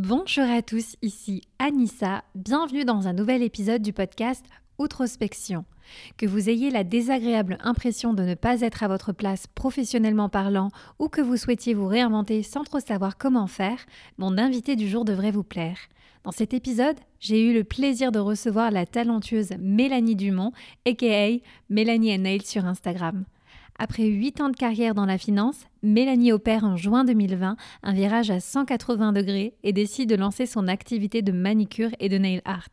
Bonjour à tous, ici Anissa, bienvenue dans un nouvel épisode du podcast Outrospection. Que vous ayez la désagréable impression de ne pas être à votre place professionnellement parlant ou que vous souhaitiez vous réinventer sans trop savoir comment faire, mon invité du jour devrait vous plaire. Dans cet épisode, j'ai eu le plaisir de recevoir la talentueuse Mélanie Dumont, aka Mélanie Nail sur Instagram. Après 8 ans de carrière dans la finance, Mélanie opère en juin 2020 un virage à 180 degrés et décide de lancer son activité de manicure et de nail art.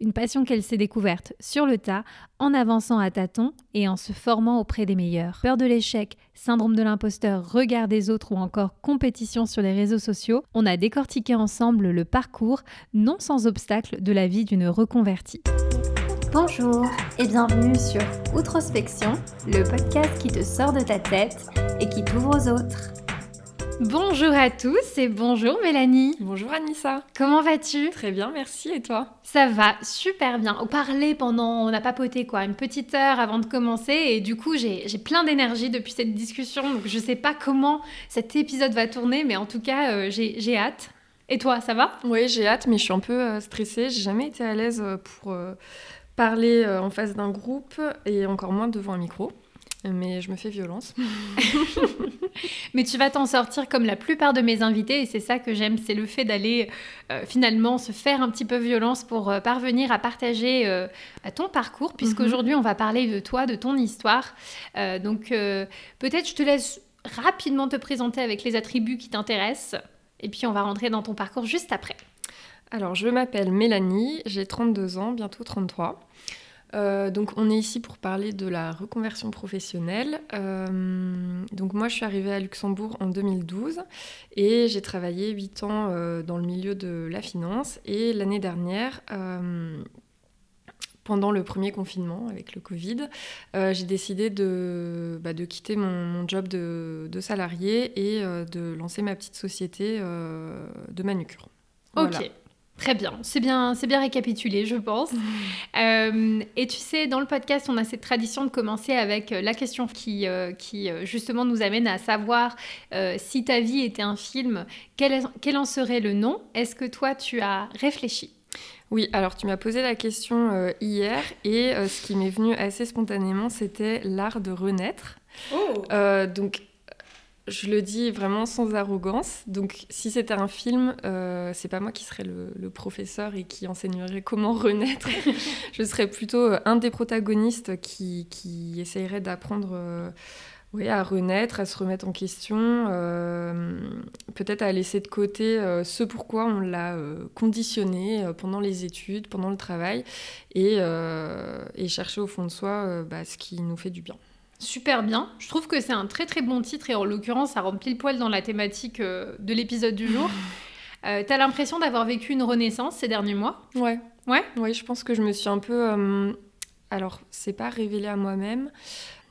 Une passion qu'elle s'est découverte sur le tas, en avançant à tâtons et en se formant auprès des meilleurs. Peur de l'échec, syndrome de l'imposteur, regard des autres ou encore compétition sur les réseaux sociaux, on a décortiqué ensemble le parcours, non sans obstacle, de la vie d'une reconvertie. Bonjour et bienvenue sur Outrospection, le podcast qui te sort de ta tête et qui t'ouvre aux autres. Bonjour à tous et bonjour Mélanie. Bonjour Anissa. Comment vas-tu? Très bien, merci. Et toi? Ça va super bien. On parlait pendant, on a papoté quoi, une petite heure avant de commencer et du coup j'ai plein d'énergie depuis cette discussion. Donc je sais pas comment cet épisode va tourner, mais en tout cas euh, j'ai hâte. Et toi, ça va? Oui, j'ai hâte, mais je suis un peu euh, stressée. J'ai jamais été à l'aise euh, pour parler euh, en face d'un groupe et encore moins devant un micro. Mais je me fais violence. Mais tu vas t'en sortir comme la plupart de mes invités et c'est ça que j'aime, c'est le fait d'aller euh, finalement se faire un petit peu violence pour euh, parvenir à partager ton parcours, puisqu'aujourd'hui mhm. on va parler de toi, de ton histoire. donc peut-être je te laisse rapidement te présenter avec les attributs qui t'intéressent et puis on va rentrer dans ton parcours juste après. Alors, je m'appelle Mélanie, j'ai 32 ans, bientôt 33. Euh, donc on est ici pour parler de la reconversion professionnelle. Euh, donc moi je suis arrivée à Luxembourg en 2012 et j'ai travaillé 8 ans euh, dans le milieu de la finance et l'année dernière pendant le premier confinement avec le Covid, j'ai décidé de, bah, de quitter mon, job de, salarié et de lancer ma petite société de manucure. Ok. Très bien, c'est bien, c'est bien récapitulé, je pense. Euh, et tu sais, dans le podcast, on a cette tradition de commencer avec euh, la question qui, euh, qui justement nous amène à savoir si ta vie était un film, quel, quel en serait le nom? Est-ce que toi, tu as réfléchi? Oui, alors tu m'as posé la question hier et ce qui m'est venu assez spontanément, c'était l'art de renaître. Oh. donc je le dis vraiment sans arrogance. Donc, si c'était un film, euh, c'est pas moi qui serais le, professeur et qui enseignerait comment renaître. je serais plutôt euh, un des protagonistes qui, qui essayerait d'apprendre euh, à renaître, à se remettre en question, peut-être à laisser de côté ce pourquoi on l'a conditionné pendant les études, pendant le travail, et, et chercher au fond de soi bah, ce qui nous fait du bien super bien. Je trouve que c'est un très très bon titre et en l'occurrence, ça rentre pile poil dans la thématique euh, de l'épisode du jour. Euh, T'as l'impression d'avoir vécu une renaissance ces derniers mois? Ouais. Ouais? Oui, je pense que je me suis un peu. Euh, alors, c'est pas révélé à moi-même,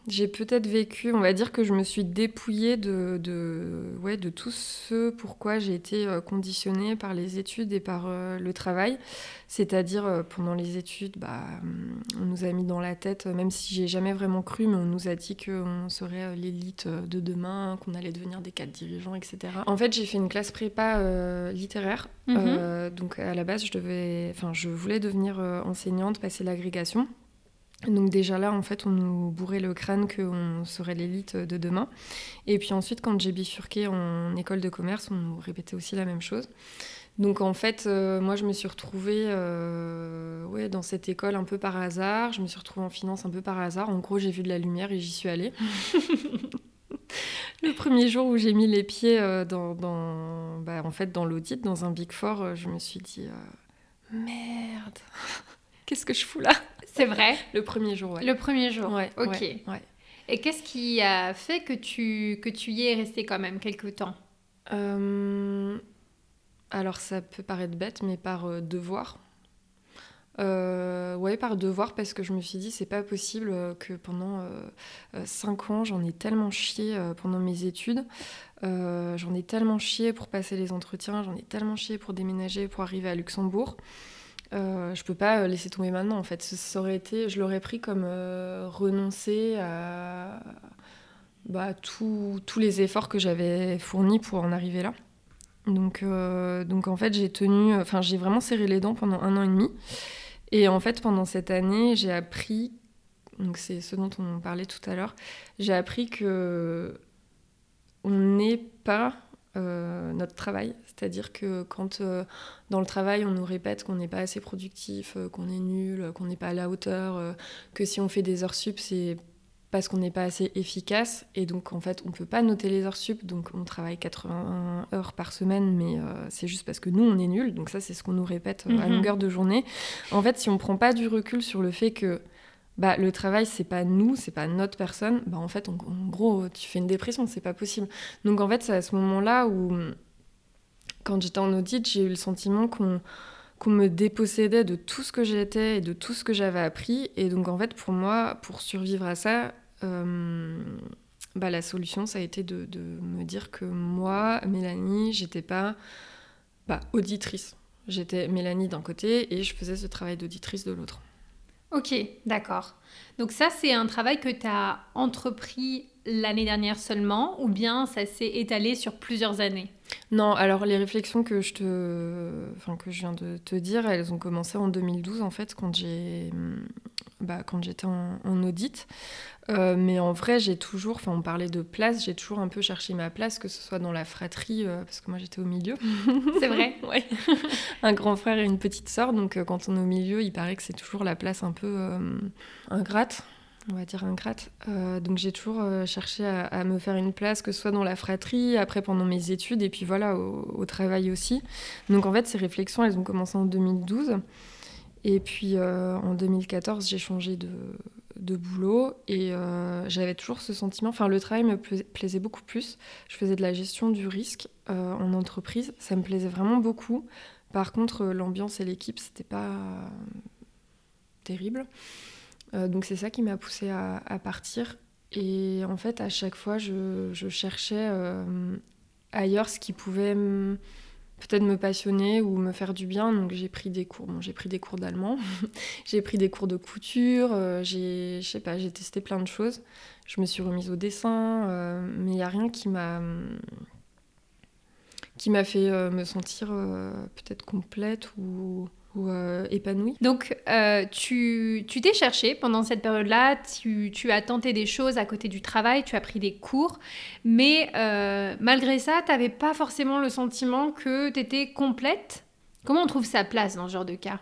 j'ai peut-être vécu, on va dire que je me suis dépouillée de, de, ouais, de tout ce pourquoi j'ai été euh, conditionnée par les études et par euh, le travail. C'est-à-dire, euh, pendant les études, bah, on nous a mis dans la tête, même si j'ai jamais vraiment cru, mais on nous a dit qu'on serait l'élite de demain, qu'on allait devenir des cadres dirigeants, etc. En fait, j'ai fait une classe prépa littéraire. Mhm. donc, à la base, je, devais, je voulais devenir enseignante, passer l'agrégation. Donc déjà là, en fait, on nous bourrait le crâne qu'on serait l'élite de demain. Et puis ensuite, quand j'ai bifurqué en école de commerce, on nous répétait aussi la même chose. Donc en fait, euh, moi, je me suis retrouvée euh, ouais, dans cette école un peu par hasard. Je me suis retrouvée en finance un peu par hasard. En gros, j'ai vu de la lumière et j'y suis allée. le premier jour où j'ai mis les pieds euh, dans, dans bah, en fait, dans l'audit, dans un Big Four, je me suis dit merde, qu'est-ce que je fous là? C'est vrai? Le premier jour, ouais. Le premier jour. Ouais. Ok. Et qu'est-ce qui a fait que tu, que tu y es resté quand même quelques temps? Euh, Alors, ça peut paraître bête, mais par euh, devoir. Euh, ouais, par devoir, parce que je me suis dit, c'est pas possible que pendant 5 ans, j'en ai tellement chié pendant mes études. j'en ai tellement chié pour passer les entretiens, j'en ai tellement chié pour déménager, pour arriver à Luxembourg. Euh, je peux pas euh, laisser tomber maintenant en fait. Ça aurait été, je l'aurais pris comme euh, renoncer à bah, tous les efforts que j'avais fournis pour en arriver là. Donc, donc en fait, j'ai tenu, enfin, j'ai vraiment serré les dents pendant un an et demi. Et en fait, pendant cette année, j'ai appris, donc c'est ce dont on parlait tout à l'heure, j'ai appris que on n'est pas euh, notre travail. C'est-à-dire que quand euh, dans le travail on nous répète qu'on n'est pas assez productif, euh, qu'on est nul, qu'on n'est pas à la hauteur, que si on fait des heures sup, c'est parce qu'on n'est pas assez efficace. Et donc en fait on ne peut pas noter les heures sup, donc on travaille 80 heures par semaine, mais c'est juste parce que nous on est nul. Donc ça c'est ce qu'on nous répète à mhm. longueur de journée. En fait si on ne prend pas du recul sur le fait que bah, le travail, c'est pas nous, c'est pas notre personne, bah, en fait, en, gros, tu fais une dépression, c'est pas possible. Donc, en fait, c'est à ce moment-là où, quand j'étais en audit, j'ai eu le sentiment qu'on me dépossédait de tout ce que j'étais et de tout ce que j'avais appris. Et donc, en fait, pour moi, pour survivre à ça, euh, bah, la solution, ça a été de, de, me dire que moi, Mélanie, j'étais pas bah, auditrice. J'étais Mélanie d'un côté et je faisais ce travail d'auditrice de l'autre. Ok, d'accord. Donc ça, c'est un travail que tu as entrepris l'année dernière seulement ou bien ça s'est étalé sur plusieurs années? Non, alors les réflexions que je, te... viens de te dire, elles ont commencé en 2012 en fait, quand j'ai bah, quand j'étais en, audit. Euh, mais en vrai, j'ai toujours, enfin on parlait de place, j'ai toujours un peu cherché ma place, que ce soit dans la fratrie, euh, parce que moi j'étais au milieu. C'est vrai Ouais. un grand frère et une petite sœur, donc euh, quand on est au milieu, il paraît que c'est toujours la place un peu ingrate on va dire ingrate. Euh, donc j'ai toujours cherché à, me faire une place, que ce soit dans la fratrie, après pendant mes études, et puis voilà, au, travail aussi. Donc en fait, ces réflexions, elles ont commencé en 2012. Et puis en 2014, j'ai changé de, de boulot et euh, j'avais toujours ce sentiment, enfin le travail me plaisait beaucoup plus. Je faisais de la gestion du risque euh, en entreprise, ça me plaisait vraiment beaucoup. Par contre, l'ambiance et l'équipe, c'était pas terrible. Euh, donc c'est ça qui m'a poussée à, partir. Et en fait, à chaque fois, je, je cherchais ailleurs ce qui pouvait peut-être me passionner ou me faire du bien. Donc j'ai pris des cours. J'ai pris des cours d'allemand, j'ai pris des cours de couture, euh, j'ai, pas, j'ai testé plein de choses. Je me suis remise au dessin, euh, mais il n'y a rien qui m'a qui m'a fait euh, me sentir peut-être complète ou euh, épanouie. Donc, euh, tu t'es cherché pendant cette période-là, tu, tu, as tenté des choses à côté du travail, tu as pris des cours, mais euh, malgré ça, tu n'avais pas forcément le sentiment que tu étais complète. Comment on trouve sa place dans ce genre de cas?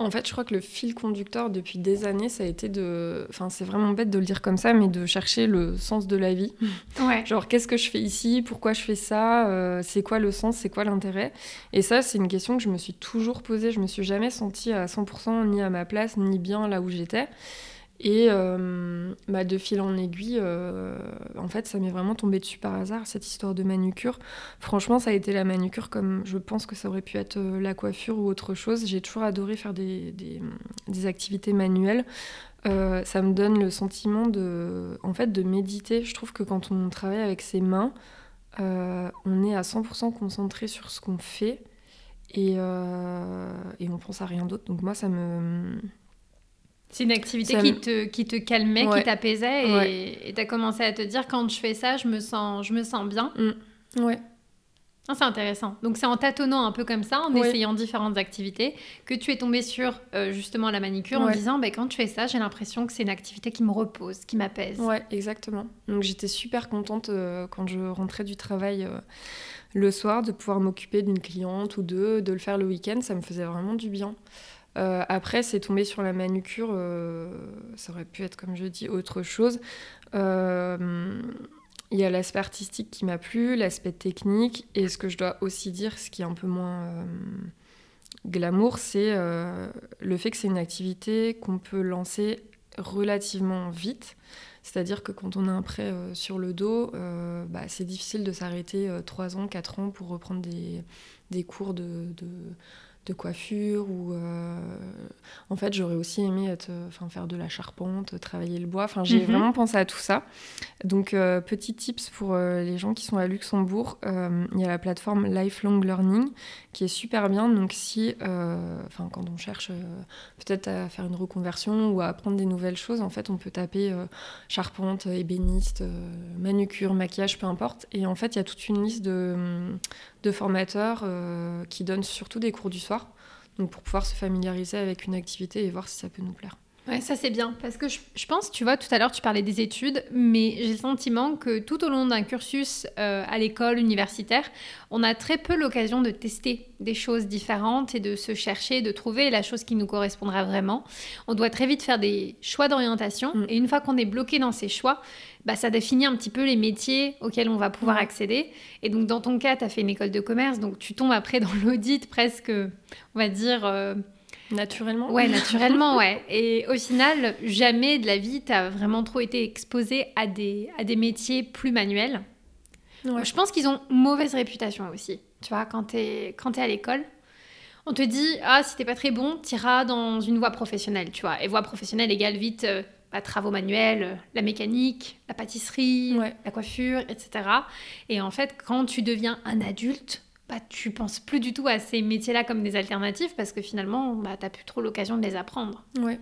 En fait, je crois que le fil conducteur depuis des années, ça a été de. Enfin, c'est vraiment bête de le dire comme ça, mais de chercher le sens de la vie. Ouais. Genre, qu'est-ce que je fais ici? Pourquoi je fais ça? Euh, C'est quoi le sens? C'est quoi l'intérêt? Et ça, c'est une question que je me suis toujours posée. Je me suis jamais sentie à 100% ni à ma place, ni bien là où j'étais. Et euh, bah, de fil en aiguille, euh, en fait, ça m'est vraiment tombé dessus par hasard, cette histoire de manucure. Franchement, ça a été la manucure comme je pense que ça aurait pu être euh, la coiffure ou autre chose. J'ai toujours adoré faire des, des, activités manuelles. ça me donne le sentiment de, en fait, de méditer. Je trouve que quand on travaille avec ses mains, on est à 100% concentré sur ce qu'on fait et, et on pense à rien d'autre. Donc moi, ça me c'est une activité qui, te, qui te calmait, qui t'apaisait et tu as commencé à te dire quand je fais ça, je me sens, je me sens bien. Mm. Ouais. Ah, c'est intéressant. Donc c'est en tâtonnant un peu comme ça, en essayant différentes activités, que tu es tombé sur euh, justement la manicure en disant bah, quand je fais ça, j'ai l'impression que c'est une activité qui me repose, qui m'apaise. Ouais, exactement. Donc j'étais super contente euh, quand je rentrais du travail euh, le soir de pouvoir m'occuper d'une cliente ou deux, de le faire le week-end, ça me faisait vraiment du bien. Euh, après, c'est tombé sur la manucure, euh, ça aurait pu être, comme je dis, autre chose. Euh, il y a l'aspect artistique qui m'a plu, l'aspect technique, et ce que je dois aussi dire, ce qui est un peu moins glamour, c'est le fait que c'est une activité qu'on peut lancer relativement vite. C'est-à-dire que quand on a un prêt sur le dos, bah, c'est difficile de s'arrêter 3 ans, 4 ans pour reprendre des, des cours de coiffure ou en fait j'aurais aussi aimé être, enfin faire de la charpente, travailler le bois. Enfin j'ai mhm. vraiment pensé à tout ça. Donc petit tips pour les gens qui sont à Luxembourg, il y a la plateforme Lifelong Learning qui est super bien. Donc si, enfin quand on cherche peut-être à faire une reconversion ou à apprendre des nouvelles choses, en fait on peut taper charpente, ébéniste, manucure, maquillage, peu importe. Et en fait il y a toute une liste de, de formateurs qui donnent surtout des cours du soir donc pour pouvoir se familiariser avec une activité et voir si ça peut nous plaire. Ouais, ça c'est bien parce que je, pense, tu vois, tout à l'heure tu parlais des études, mais j'ai le sentiment que tout au long d'un cursus euh, à l'école universitaire, on a très peu l'occasion de tester des choses différentes et de se chercher, de trouver la chose qui nous correspondra vraiment. On doit très vite faire des choix d'orientation mm. et une fois qu'on est bloqué dans ces choix, bah, ça définit un petit peu les métiers auxquels on va pouvoir accéder. Et donc, dans ton cas, tu as fait une école de commerce, donc tu tombes après dans l'audit presque, on va dire... Euh, naturellement Ouais, naturellement, ouais. Et au final, jamais de la vie, tu as vraiment trop été exposé à des, à des métiers plus manuels. Je pense qu'ils ont mauvaise réputation aussi. Tu vois, quand tu es, quand es à l'école, on te dit, ah, si t'es pas très bon, t'iras dans une voie professionnelle, tu vois. Et voie professionnelle égale vite... Euh, bah, travaux manuels, la mécanique, la pâtisserie, la coiffure, etc. Et en fait, quand tu deviens un adulte, bah, tu penses plus du tout à ces métiers-là comme des alternatives parce que finalement, bah, tu n'as plus trop l'occasion de les apprendre. Ouais.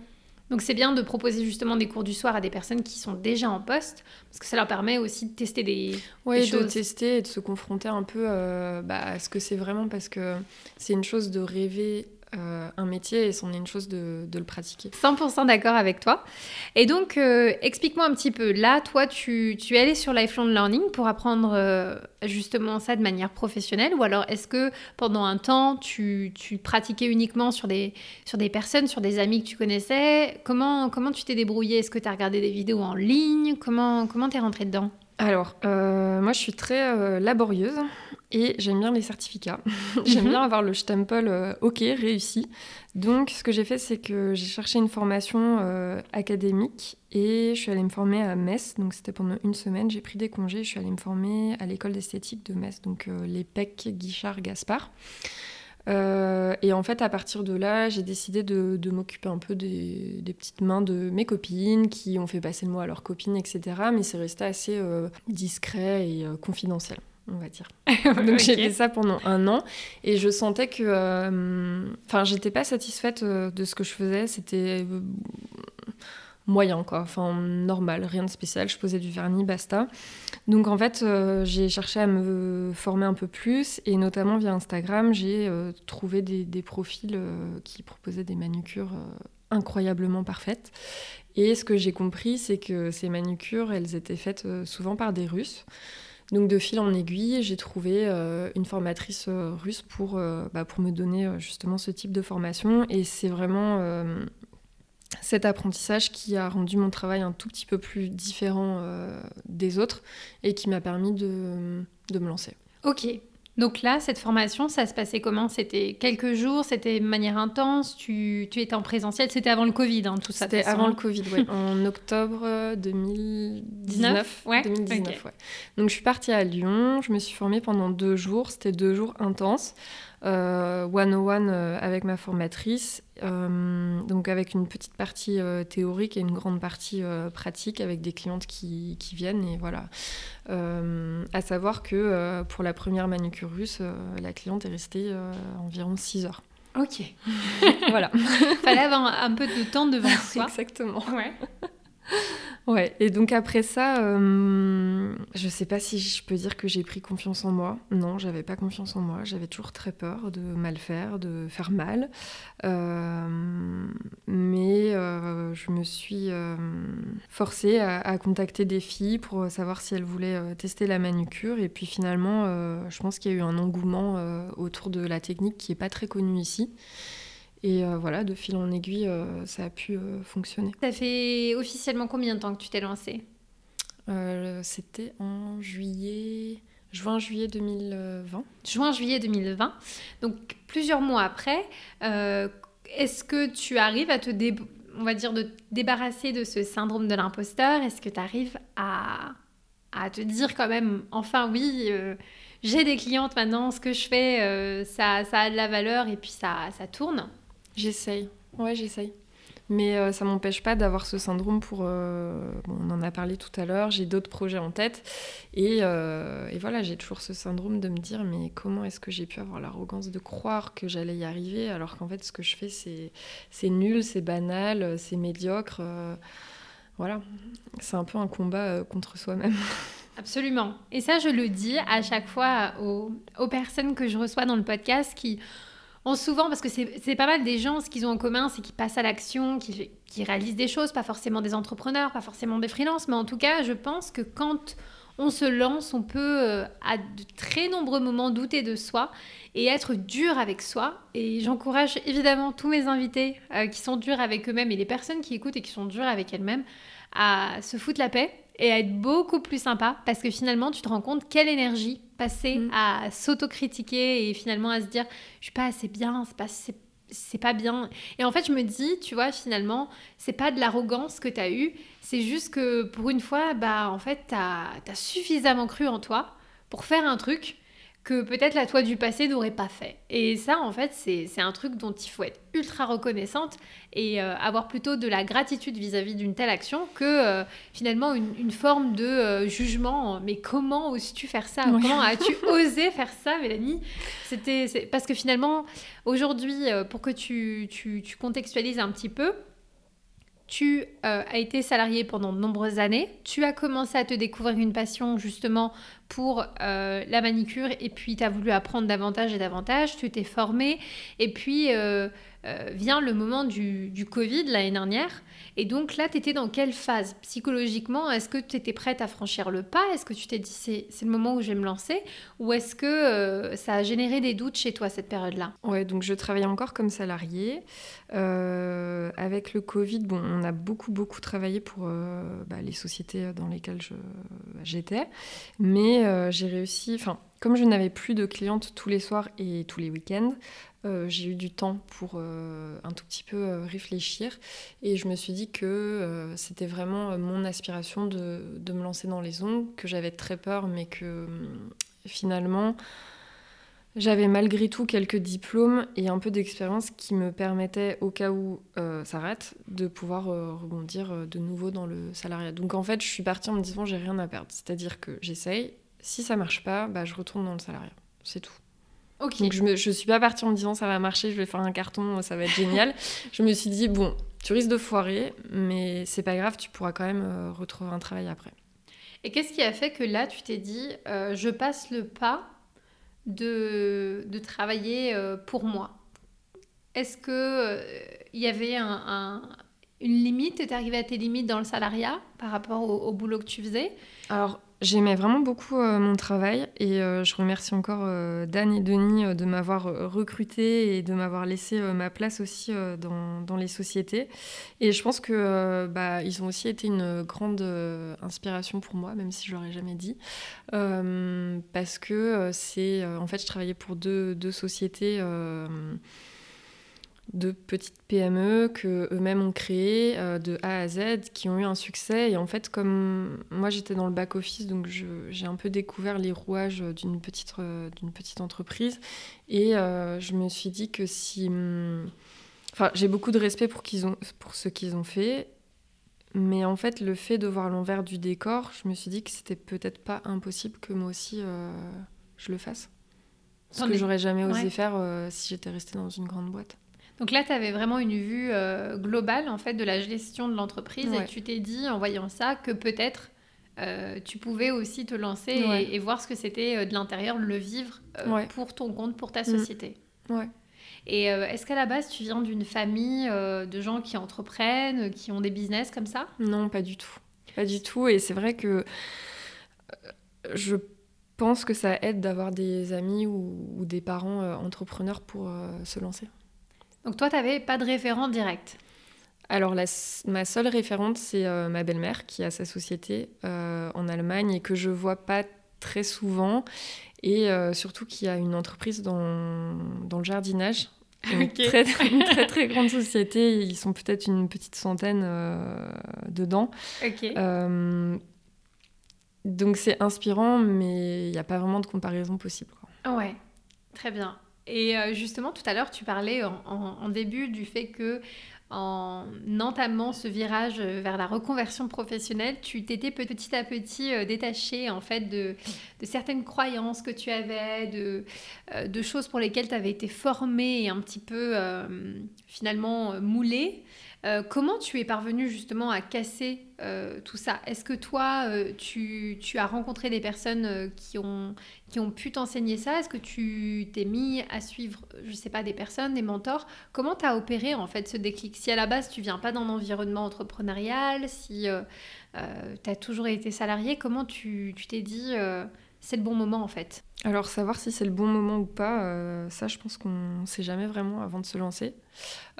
Donc c'est bien de proposer justement des cours du soir à des personnes qui sont déjà en poste, parce que ça leur permet aussi de tester des, ouais, choses. de tester et de se confronter un peu euh, bah, à ce que c'est vraiment, parce que c'est une chose de rêver euh, un métier et c'en est une chose de, le pratiquer. 100% d'accord avec toi. Et donc, euh, explique-moi un petit peu. Là, toi, tu, tu, es allé sur Lifelong Learning pour apprendre euh, justement ça de manière professionnelle ou alors est-ce que pendant un temps, tu, tu, pratiquais uniquement sur des, sur des personnes, sur des amis que tu connaissais? Comment, comment tu t'es débrouillé Est-ce que tu as regardé des vidéos en ligne? Comment tu es rentrée dedans? Alors, moi, je suis très laborieuse. Et j'aime bien les certificats. j'aime mhm. bien avoir le stempel euh, OK, réussi. Donc, ce que j'ai fait, c'est que j'ai cherché une formation euh, académique et je suis allée me former à Metz. Donc, c'était pendant une semaine. J'ai pris des congés. Je suis allée me former à l'école d'esthétique de Metz, donc euh, les PEC Guichard Gaspard. et en fait, à partir de là, j'ai décidé de, de m'occuper un peu des, des, petites mains de mes copines qui ont fait passer le mot à leurs copines, etc. Mais c'est resté assez discret et confidentiel on va dire. Donc j'ai fait ça pendant un an et je sentais que, euh, enfin, j'étais pas satisfaite euh, de ce que je faisais. C'était euh, moyen, quoi. Enfin, normal, rien de spécial. Je posais du vernis, basta. Donc en fait, j'ai cherché à me former un peu plus et notamment via Instagram, j'ai trouvé des, des profils qui proposaient des manucures incroyablement parfaites. Et ce que j'ai compris, c'est que ces manucures, elles étaient faites souvent par des Russes. Donc de fil en aiguille, j'ai trouvé euh, une formatrice euh, russe pour, euh, bah, pour me donner justement ce type de formation. Et c'est vraiment cet apprentissage qui a rendu mon travail un tout petit peu plus différent des autres et qui m'a permis de, de me lancer. Ok, donc là, cette formation, ça se passait comment? C'était quelques jours, c'était de manière intense, tu, tu étais en présentiel, c'était avant le Covid, hein, tout ça C'était avant le Covid, oui, en octobre 2019. Ouais, 2019 ouais. Donc je suis partie à Lyon, je me suis formée pendant deux jours, c'était deux jours intenses. euh, one-on-one euh, avec ma formatrice, euh, donc avec une petite partie euh, théorique et une grande partie pratique avec des clientes qui, qui viennent. Et voilà. à savoir que pour la première manucure russe, la cliente est restée environ 6 heures. Ok. voilà. Fallait avoir un peu de temps devant soi. Exactement. Ouais. Ouais, et donc après ça, euh, je sais pas si je peux dire que j'ai pris confiance en moi. Non, j'avais pas confiance en moi. J'avais toujours très peur de mal faire, de faire mal. Euh, mais euh, je me suis forcée à, contacter des filles pour savoir si elles voulaient tester la manucure. Et puis finalement, je pense qu'il y a eu un engouement autour de la technique qui est pas très connue ici. Et euh, voilà, de fil en aiguille, euh, ça a pu euh, fonctionner. Ça fait officiellement combien de temps que tu t'es lancée? C'était en juillet, juin-juillet 2020. Juin-juillet 2020. Donc plusieurs mois après, est-ce que tu arrives à te, on va dire, de débarrasser de ce syndrome de l'imposteur? Est-ce que tu arrives à, à te dire quand même, enfin oui j'ai des clientes maintenant, ce que je fais, ça, ça a de la valeur et puis ça, ça tourne? J'essaye. Ouais, j'essaye. Mais ça euh, ça m'empêche pas d'avoir ce syndrome pour... Euh, on en a parlé tout à l'heure, j'ai d'autres projets en tête. Et, euh, et voilà, j'ai toujours ce syndrome de me dire, mais comment est-ce que j'ai pu avoir l'arrogance de croire que j'allais y arriver alors qu'en fait, ce que je fais, c'est nul, c'est banal, c'est médiocre. voilà, c'est un peu un combat contre soi-même. Absolument. Et ça, je le dis à chaque fois aux, aux personnes que je reçois dans le podcast qui souvent, parce que c'est pas mal des gens, ce qu'ils ont en commun, c'est qu'ils passent à l'action, qu'ils réalisent des choses, pas forcément des entrepreneurs, pas forcément des freelances, mais en tout cas, je pense que quand on se lance, on peut euh, à de très nombreux moments douter de soi et être dur avec soi. Et j'encourage évidemment tous mes invités euh, qui sont durs avec eux-mêmes et les personnes qui écoutent et qui sont dures avec elles-mêmes à se foutre la paix et à être beaucoup plus sympa parce que finalement tu te rends compte quelle énergie passer mm. à s'autocritiquer et finalement à se dire je suis pas assez bien, c'est pas c'est pas bien. Et en fait, je me dis, tu vois, finalement, c'est pas de l'arrogance que tu as eue, c'est juste que pour une fois, bah en fait, tu as, as, suffisamment cru en toi pour faire un truc que peut-être la toi du passé n'aurait pas fait. Et ça, en fait, c'est un truc dont il faut être ultra reconnaissante et euh, avoir plutôt de la gratitude vis-à-vis d'une telle action que euh, finalement une, forme de euh, jugement. Mais comment oses-tu faire ça? Comment as-tu osé faire ça, Mélanie? C'était parce que finalement, aujourd'hui, pour que tu, tu, tu contextualises un petit peu, tu euh, as été salarié pendant de nombreuses années, tu as commencé à te découvrir une passion justement pour euh, la manicure et puis tu as voulu apprendre davantage et davantage, tu t'es formé et puis euh, vient le moment du, du Covid l'année dernière et donc là tu étais dans quelle phase? Psychologiquement Est-ce que tu étais prête à franchir le pas? Est-ce que tu t'es dit c'est, le moment où je vais me lancer? Ou est-ce que ça a généré des doutes chez toi cette période-là? Ouais, donc je travaillais encore comme salarié. avec le Covid, bon, on a beaucoup, beaucoup travaillé pour euh, bah, les sociétés dans lesquelles j'étais. Mais euh, j'ai réussi, enfin, comme je n'avais plus de clientes tous les soirs et tous les week-ends, euh, j'ai eu du temps pour un tout petit peu réfléchir. Et je me suis dit que c'était vraiment mon aspiration de, de, me lancer dans les ongles, que j'avais très peur, mais que finalement j'avais malgré tout quelques diplômes et un peu d'expérience qui me permettaient, au cas où euh, ça rate, de pouvoir euh, rebondir euh, de nouveau dans le salariat. Donc en fait, je suis partie en me disant j'ai rien à perdre. C'est-à-dire que j'essaye. Si ça marche pas, bah, je retourne dans le salariat. C'est tout. Ok. Donc je, me, je suis pas partie en me disant ça va marcher, je vais faire un carton, ça va être génial. je me suis dit bon, tu risques de foirer, mais c'est pas grave, tu pourras quand même retrouver un travail après. Et qu'est-ce qui a fait que là, tu t'es dit je passe le pas de, de travailler euh, pour moi? Est-ce que euh, il y avait un, une limite? Tu es arrivé à tes limites dans le salariat par rapport au, boulot que tu faisais? Alors, j'aimais vraiment beaucoup euh, mon travail et je remercie encore Dan et Denis de m'avoir recruté et de m'avoir laissé ma place aussi dans, dans, les sociétés. Et je pense que bah, ils ont aussi été une grande inspiration pour moi, même si je l'aurais jamais dit, parce que c'est en fait je travaillais pour deux, deux sociétés de petites PME que eux-mêmes ont créées euh, de A à Z, qui ont eu un succès. Et en fait, comme moi j'étais dans le back office, donc j'ai un peu découvert les rouages d'une petite, euh, d'une petite entreprise. Et euh, je me suis dit que si, hum, enfin, j'ai beaucoup de respect pour qu'ils ont, pour ce qu'ils ont fait. Mais en fait, le fait de voir l'envers du décor, je me suis dit que c'était peut-être pas impossible que moi aussi je le fasse. Ce que j'aurais jamais osé faire si j'étais restée dans une grande boîte. Donc là, tu avais vraiment une vue euh, globale en fait de la gestion de l'entreprise et tu t'es dit en voyant ça que peut-être euh, tu pouvais aussi te lancer et, voir ce que c'était euh, de l'intérieur, le vivre pour ton compte, pour ta mm. société. Ouais. Et est-ce qu'à la base, tu viens d'une famille de gens qui entreprennent, qui ont des business comme ça? Non, pas du tout. Pas du tout. Et c'est vrai que je pense que ça aide d'avoir des amis ou des parents entrepreneurs pour se lancer. Donc toi, tu n'avais pas de référent direct alors, ma seule référente, c'est euh, ma belle-mère qui a sa société euh, en Allemagne et que je vois pas très souvent. Et euh, surtout qui a une entreprise dans, dans le jardinage. Une, très, très, très grande société. Ils sont peut-être une petite centaine dedans. donc c'est inspirant, mais il n'y a pas vraiment de comparaison possible. Quoi. Ouais, très bien. Et justement, tout à l'heure, tu parlais en, début du fait que en entamant ce virage vers la reconversion professionnelle, tu t'étais petit à petit euh, détaché en fait de, certaines croyances que tu avais, de, euh, choses pour lesquelles tu avais été formé et un petit peu euh, finalement moulé. Euh, comment tu es parvenu justement à casser euh, tout ça? Est-ce que toi, euh, tu, as rencontré des personnes qui, ont, pu t'enseigner ça? Est-ce que tu t'es mis à suivre, je ne sais pas, des personnes, des mentors? Comment tu as opéré en fait ce déclic? Si à la base tu viens pas d'un environnement entrepreneurial, si tu as toujours été salarié, comment tu t'es dit c'est le bon moment en fait? Alors savoir si c'est le bon moment ou pas, euh, ça je pense qu'on ne sait jamais vraiment avant de se lancer.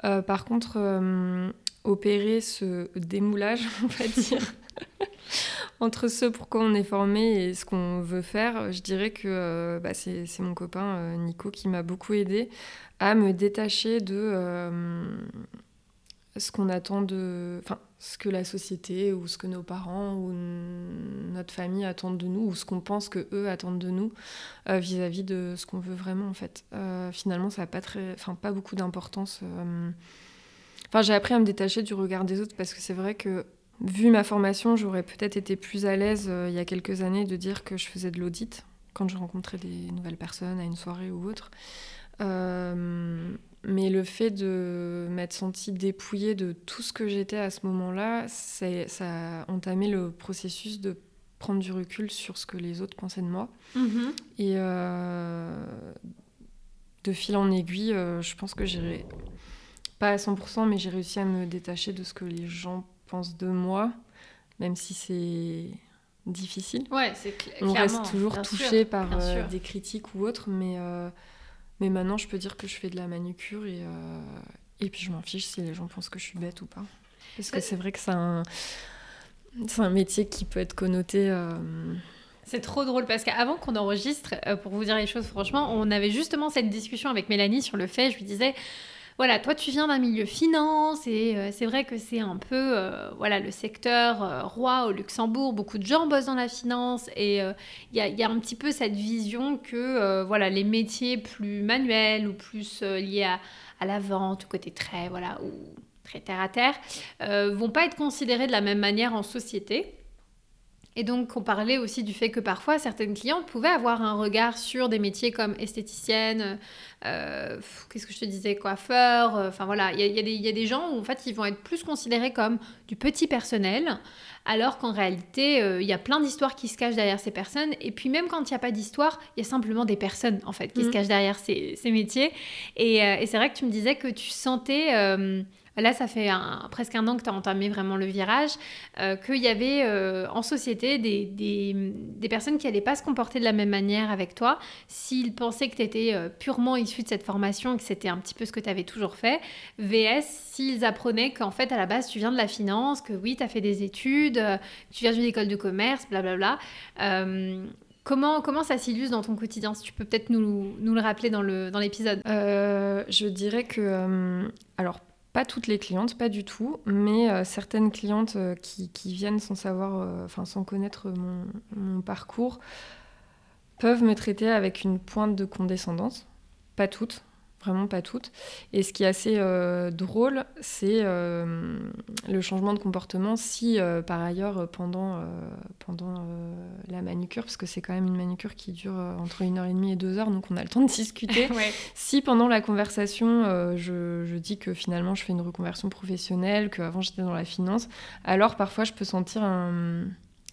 Euh, par contre, euh, opérer ce démoulage, on va dire, entre ce pourquoi on est formé et ce qu'on veut faire, je dirais que bah, c'est mon copain Nico qui m'a beaucoup aidé à me détacher de ce qu'on attend de. Enfin, ce que la société ou ce que nos parents ou notre famille attendent de nous ou ce qu'on pense que eux attendent de nous euh, vis-à-vis de ce qu'on veut vraiment en fait. Euh, finalement, ça n'a pas très, enfin pas beaucoup d'importance. Euh. Enfin, j'ai appris à me détacher du regard des autres parce que c'est vrai que vu ma formation, j'aurais peut-être été plus à l'aise il y a quelques années de dire que je faisais de l'audit quand je rencontrais des nouvelles personnes à une soirée ou autre. Mais le fait de m'être sentie dépouillée de tout ce que j'étais à ce moment-là, ça a entamé le processus de prendre du recul sur ce que les autres pensaient de moi. Mm-hmm. Et euh, de fil en aiguille, euh, je pense que j'ai, pas à 100%, mais j'ai réussi à me détacher de ce que les gens pensent de moi, même si c'est difficile. Ouais, c'est On reste toujours touché par euh, des critiques ou autres, mais mais maintenant, je peux dire que je fais de la manucure et, euh, et puis je m'en fiche si les gens pensent que je suis bête ou pas. Parce que c'est vrai que c'est un, c'est un métier qui peut être connoté. Euh, c'est trop drôle parce qu'avant qu'on enregistre, euh, pour vous dire les choses franchement, on avait justement cette discussion avec Mélanie sur le fait, je lui disais, voilà, toi tu viens d'un milieu finance et euh, c'est vrai que c'est un peu euh, voilà le secteur euh, roi au Luxembourg. Beaucoup de gens bossent dans la finance et il y a, un petit peu cette vision que voilà les métiers plus manuels ou plus liés à, à, la vente, au côté très voilà ou très terre à terre, vont pas être considérés de la même manière en société. Et donc, on parlait aussi du fait que parfois, certaines clientes pouvaient avoir un regard sur des métiers comme esthéticienne, euh, qu'est-ce que je te disais, coiffeur. Euh, enfin voilà, il y, y, a des gens où en fait, ils vont être plus considérés comme du petit personnel, alors qu'en réalité, euh, il y a plein d'histoires qui se cachent derrière ces personnes. Et puis, même quand il n'y a pas d'histoire, il y a simplement des personnes en fait qui se mmh. cachent derrière ces, ces métiers. Et, et c'est vrai que tu me disais que tu sentais Là, ça fait presque un an que tu as entamé vraiment le virage, euh, qu'il y avait euh, en société des, personnes qui n'allaient pas se comporter de la même manière avec toi s'ils pensaient que tu étais euh, purement issu de cette formation, que c'était un petit peu ce que tu avais toujours fait, VS s'ils apprenaient qu'en fait, à la base, tu viens de la finance, que oui, tu as fait des études, tu viens d'une école de commerce, blablabla. Comment, comment ça s'illustre dans ton quotidien Si tu peux peut-être nous, le rappeler dans l'épisode? Dans je dirais que, alors pas toutes les clientes, pas du tout, mais euh, certaines clientes euh, qui, viennent sans savoir, euh, enfin sans connaître mon, parcours, peuvent me traiter avec une pointe de condescendance. Pas toutes, vraiment pas toutes. Et ce qui est assez euh, drôle, c'est euh, le changement de comportement si euh, par ailleurs pendant, pendant la manucure, parce que c'est quand même une manucure qui dure entre une heure et demie et deux heures, donc on a le temps de discuter. Si pendant la conversation, je, je, dis que finalement je fais une reconversion professionnelle, qu'avant j'étais dans la finance, alors parfois je peux sentir un,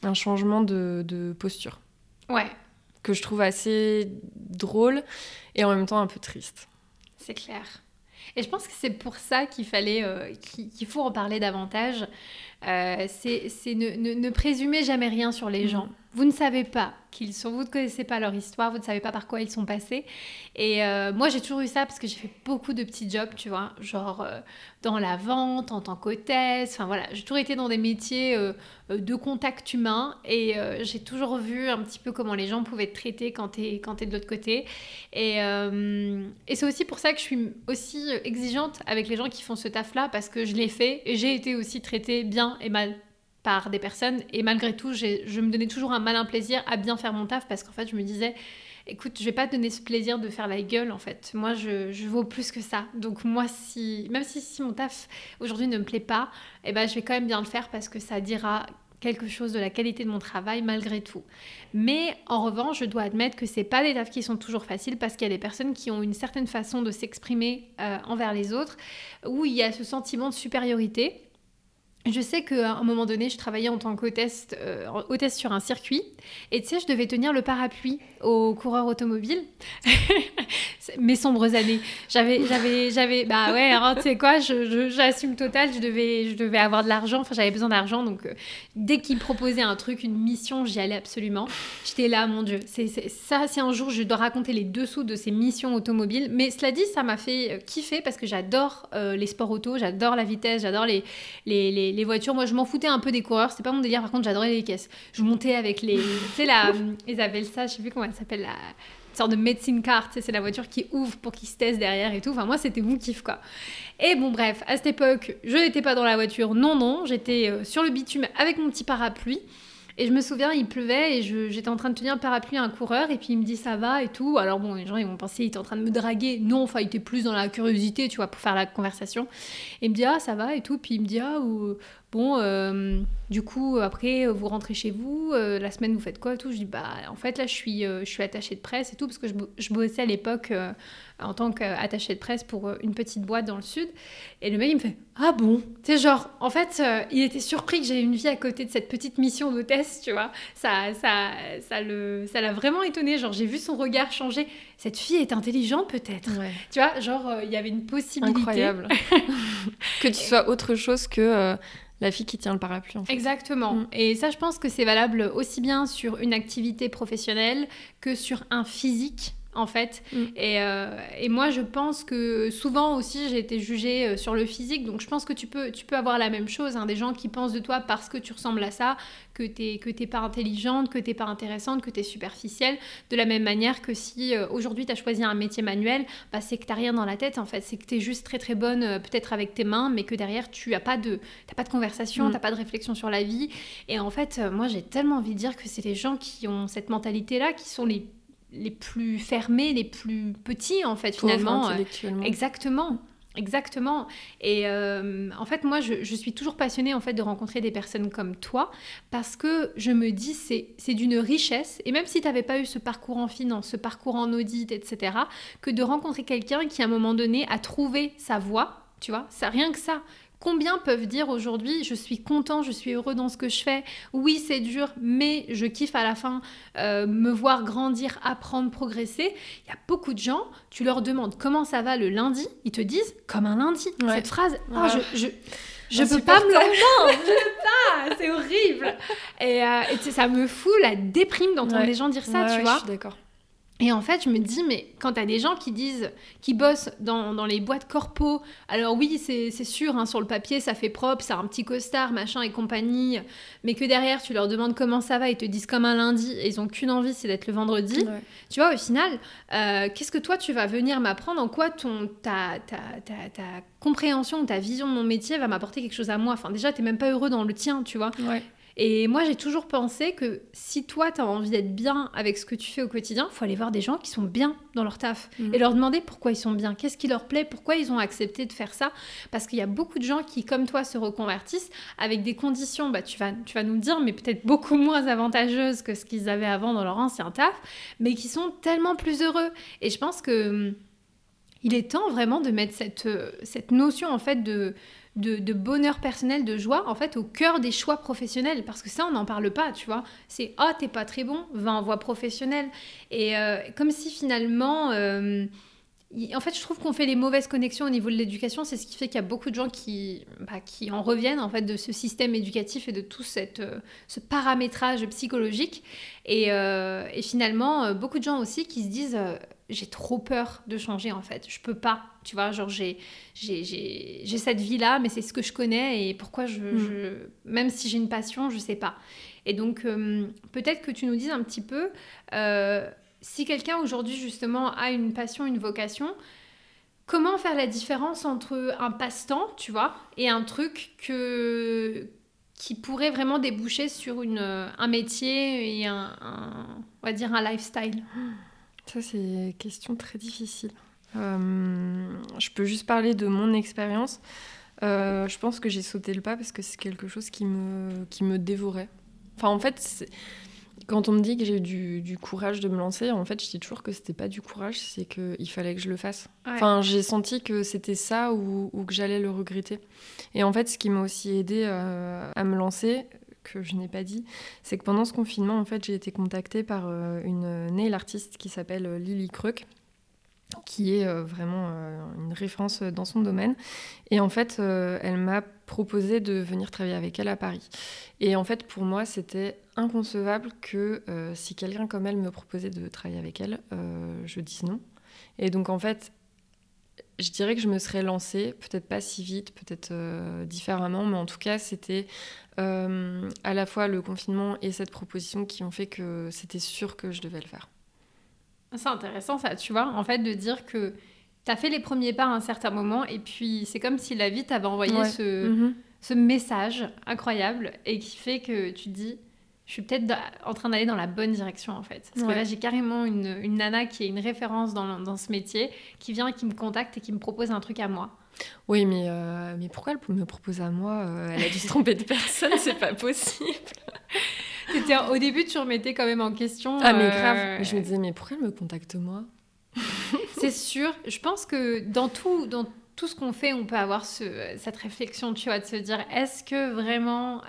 un changement de, de posture. Ouais. Que je trouve assez drôle et en même temps un peu triste c'est clair. Et je pense que c'est pour ça qu'il fallait, euh, qu'il faut en parler davantage. Euh, c'est ne, ne, présumer jamais rien sur les mm. gens. Vous ne savez pas qu'ils sont, vous ne connaissez pas leur histoire, vous ne savez pas par quoi ils sont passés. Et euh, moi, j'ai toujours eu ça parce que j'ai fait beaucoup de petits jobs, tu vois, genre euh, dans la vente, en tant qu'hôtesse. Enfin voilà, j'ai toujours été dans des métiers de contact humain et j'ai toujours vu un petit peu comment les gens pouvaient te traiter quand tu es, es de l'autre côté. Et, et c'est aussi pour ça que je suis aussi exigeante avec les gens qui font ce taf-là parce que je l'ai fait et j'ai été aussi traitée bien et mal par des personnes. Et malgré tout, je me donnais toujours un malin plaisir à bien faire mon taf parce qu'en fait, je me disais, écoute, je vais pas te donner ce plaisir de faire la gueule en fait. Moi, je, je vaux plus que ça. Donc moi, si même si, mon taf aujourd'hui ne me plaît pas, eh ben, je vais quand même bien le faire parce que ça dira quelque chose de la qualité de mon travail malgré tout. Mais en revanche, je dois admettre que c'est pas des tafs qui sont toujours faciles parce qu'il y a des personnes qui ont une certaine façon de s'exprimer euh, envers les autres où il y a ce sentiment de supériorité je sais qu'à un moment donné, je travaillais en tant qu'hôtesse euh, sur un circuit. Et tu sais, je devais tenir le parapluie aux coureurs automobiles. Mes sombres années. J'avais, j'avais, j'avais, bah ouais, hein, tu sais quoi, j'assume total. Je devais, je devais avoir de l'argent. Enfin, j'avais besoin d'argent. Donc, euh, dès qu'ils proposaient un truc, une mission, j'y allais absolument. J'étais là, mon Dieu. C'est, ça, si un jour je dois raconter les dessous de ces missions automobiles. Mais cela dit, ça m'a fait euh, kiffer parce que j'adore les sports auto, j'adore la vitesse, j'adore les, les, les les voitures. Moi, je m'en foutais un peu des coureurs. C'était pas mon délire. Par contre, j'adorais les caisses. Je montais avec les. tu sais, la. Ils appellent ça, je sais plus comment elle s'appelle, la sorte de médecine carte, c'est la voiture qui ouvre pour qu'ils se testent derrière et tout. Enfin, moi, c'était mon kiff, quoi. Et bon, bref, à cette époque, je n'étais pas dans la voiture, non, non, j'étais euh, sur le bitume avec mon petit parapluie. Et je me souviens, il pleuvait et j'étais en train de tenir un parapluie à un coureur et puis il me dit ça va et tout. Alors bon, les gens ils vont penser qu'il était en train de me draguer. Non, enfin il était plus dans la curiosité, tu vois, pour faire la conversation. Et il me dit ah ça va et tout. Puis il me dit ah ou, bon, euh, du coup après vous rentrez chez vous, euh, la semaine vous faites quoi tout? Je dis bah en fait là je suis, euh, je suis attachée de presse et tout parce que je, je bossais à l'époque en tant qu'attaché de presse pour une petite boîte dans le sud. Et le mec, il me fait Ah bon? Tu sais, genre, en fait, il était surpris que j'avais une vie à côté de cette petite mission d'hôtesse, tu vois? Ça, ça, ça, le, ça l'a vraiment étonné. Genre, j'ai vu son regard changer. Cette fille est intelligente, peut-être. Tu vois, genre, euh, il y avait une possibilité. Incroyable. que tu sois autre chose que. la fille qui tient le parapluie. En fait. Exactement. Mm. Et ça, je pense que c'est valable aussi bien sur une activité professionnelle que sur un physique en fait. Mm. Et, euh, et, moi, je pense que souvent aussi, j'ai été jugée euh, sur le physique. Donc, je pense que tu peux, tu peux avoir la même chose. Hein, des gens qui pensent de toi parce que tu ressembles à ça, que tu que t'es pas intelligente, que t'es pas intéressante, que tu es superficielle. De la même manière que si euh, aujourd'hui, tu as choisi un métier manuel, bah, c'est que tu rien dans la tête, en fait. C'est que tu es juste très, très bonne, peut-être avec tes mains, mais que derrière, tu n'as pas, de, pas de conversation, mm. tu pas de réflexion sur la vie. Et en fait, moi, j'ai tellement envie de dire que c'est les gens qui ont cette mentalité-là qui sont les les plus fermés, les plus petits en fait finalement. Exactement. Exactement. Et euh, en fait, moi, je, suis toujours passionnée en fait de rencontrer des personnes comme toi parce que je me dis c'est c'est d'une richesse. Et même si tu n'avais pas eu ce parcours en finance, ce parcours en audit, etc., que de rencontrer quelqu'un qui à un moment donné a trouvé sa voie, tu vois, ça rien que ça. Combien peuvent dire aujourd'hui je suis content, je suis heureux dans ce que je fais Oui, c'est dur, mais je kiffe à la fin euh, me voir grandir, apprendre, progresser. Il y a beaucoup de gens, tu leur demandes comment ça va le lundi, ils te disent comme un lundi. Cette phrase, oh, je, je, je peux pas me l'entendre, je peux pas, c'est horrible. Et, euh, ça me fout la déprime d'entendre les gens dire ça, tu vois. Je suis d'accord. Et en fait, je me dis, mais quand tu as des gens qui disent, qui bossent dans, dans les boîtes corpo, alors oui, c'est sûr, hein, sur le papier, ça fait propre, ça a un petit costard, machin et compagnie, mais que derrière, tu leur demandes comment ça va, ils te disent comme un lundi, et ils ont qu'une envie, c'est d'être le vendredi. Tu vois, au final, euh, qu'est-ce que toi, tu vas venir m'apprendre? En quoi ton, ta, ta, ta, ta compréhension, ta vision de mon métier va m'apporter quelque chose à moi? Enfin, déjà, tu même pas heureux dans le tien, tu vois. Et moi, j'ai toujours pensé que si toi, tu as envie d'être bien avec ce que tu fais au quotidien, il faut aller voir des gens qui sont bien dans leur taf mm. et leur demander pourquoi ils sont bien, qu'est-ce qui leur plaît, pourquoi ils ont accepté de faire ça. Parce qu'il y a beaucoup de gens qui, comme toi, se reconvertissent avec des conditions, bah, tu, vas, tu vas nous le dire, mais peut-être beaucoup moins avantageuses que ce qu'ils avaient avant dans leur ancien taf, mais qui sont tellement plus heureux. Et je pense que hum, il est temps vraiment de mettre cette, euh, cette notion en fait de de, bonheur personnel, de joie, en fait, au cœur des choix professionnels. Parce que ça, on n'en parle pas, tu vois. C'est « Ah, t'es pas très bon, va en voie professionnelle. » Et euh, comme si finalement... Euh, en fait, je trouve qu'on fait les mauvaises connexions au niveau de l'éducation. C'est ce qui fait qu'il y a beaucoup de gens qui, bah, qui en reviennent en fait de ce système éducatif et de tout cette, euh, ce paramétrage psychologique. Et, et finalement, beaucoup de gens aussi qui se disent j'ai trop peur de changer en fait. Je peux pas, tu vois, genre j'ai, j'ai, cette vie-là, mais c'est ce que je connais et pourquoi je, mm. même si j'ai une passion, je sais pas. Et donc euh, peut-être que tu nous dises un petit peu, euh, si quelqu'un aujourd'hui justement a une passion, une vocation, comment faire la différence entre un passe-temps, tu vois, et un truc que qui pourrait vraiment déboucher sur une, un métier et un, on va dire un lifestyle? Ça, c'est une question très difficile. Euh, je peux juste parler de mon expérience. Euh, je pense que j'ai sauté le pas parce que c'est quelque chose qui me, qui me dévorait. Enfin, en fait, quand on me dit que j'ai eu du, courage de me lancer, en fait, je dis toujours que c'était pas du courage, c'est qu'il fallait que je le fasse. Enfin, j'ai senti que c'était ça ou, ou que j'allais le regretter. Et en fait, ce qui m'a aussi aidé euh, à me lancer, que je n'ai pas dit, c'est que pendant ce confinement, en fait, j'ai été contactée par euh, une nail artiste qui s'appelle Lily Kruk qui est euh, vraiment une référence dans son domaine. Et en fait, elle m'a proposé de venir travailler avec elle à Paris. Et en fait, pour moi, c'était inconcevable que si quelqu'un comme elle me proposait de travailler avec elle, je dise non. Et donc, en fait, je dirais que je me serais lancée, peut-être pas si vite, peut-être euh, différemment, mais en tout cas, c'était euh, à la fois le confinement et cette proposition qui ont fait que c'était sûr que je devais le faire. C'est intéressant ça, tu vois, en fait, de dire que tu as fait les premiers pas à un certain moment, et puis c'est comme si la vie t'avait envoyé ce, mm-hmm. ce message incroyable, et qui fait que tu dis, je suis peut-être en train d'aller dans la bonne direction en fait. Parce que là, j'ai carrément une, une, nana qui est une référence dans, dans, ce métier, qui vient, qui me contacte et qui me propose un truc à moi. Oui, mais, euh, mais pourquoi elle me propose à moi? Euh, Elle a dû se tromper de personne, c'est pas possible. Au début, tu remettais quand même en question. Ah, mais grave. Euh, je me disais, mais pourquoi elle me contacte moi? C'est sûr. Je pense que dans tout, dans tout ce qu'on fait, on peut avoir ce, cette réflexion, tu vois, de se dire, est-ce que vraiment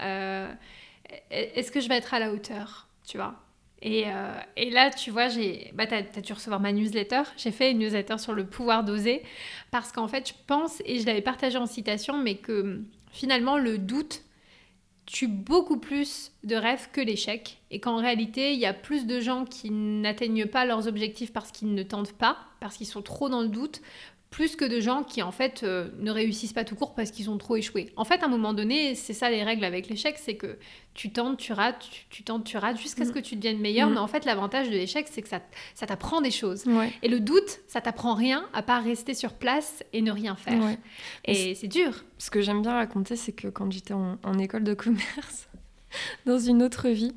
est-ce que je vais être à la hauteur, tu vois? Et, euh, et, là, tu vois, j'ai, bah, tu as, dû recevoir ma newsletter. J'ai fait une newsletter sur le pouvoir d'oser parce qu'en fait, je pense, et je l'avais partagé en citation, mais que finalement, le doute tue beaucoup plus de rêves que l'échec. Et qu'en réalité, il y a plus de gens qui n'atteignent pas leurs objectifs parce qu'ils ne tentent pas, parce qu'ils sont trop dans le doute, plus que de gens qui en fait euh, ne réussissent pas tout court parce qu'ils ont trop échoué. En fait, à un moment donné, c'est ça les règles avec l'échec, c'est que tu tentes, tu rates, tu, tentes, tu rates jusqu'à ce mm. que tu deviennes meilleur. Mm. Mais en fait, l'avantage de l'échec, c'est que ça, ça t'apprend des choses. Et le doute, ça t'apprend rien à part rester sur place et ne rien faire. Et c'est dur. Ce que j'aime bien raconter, c'est que quand j'étais en, école de commerce, dans une autre vie,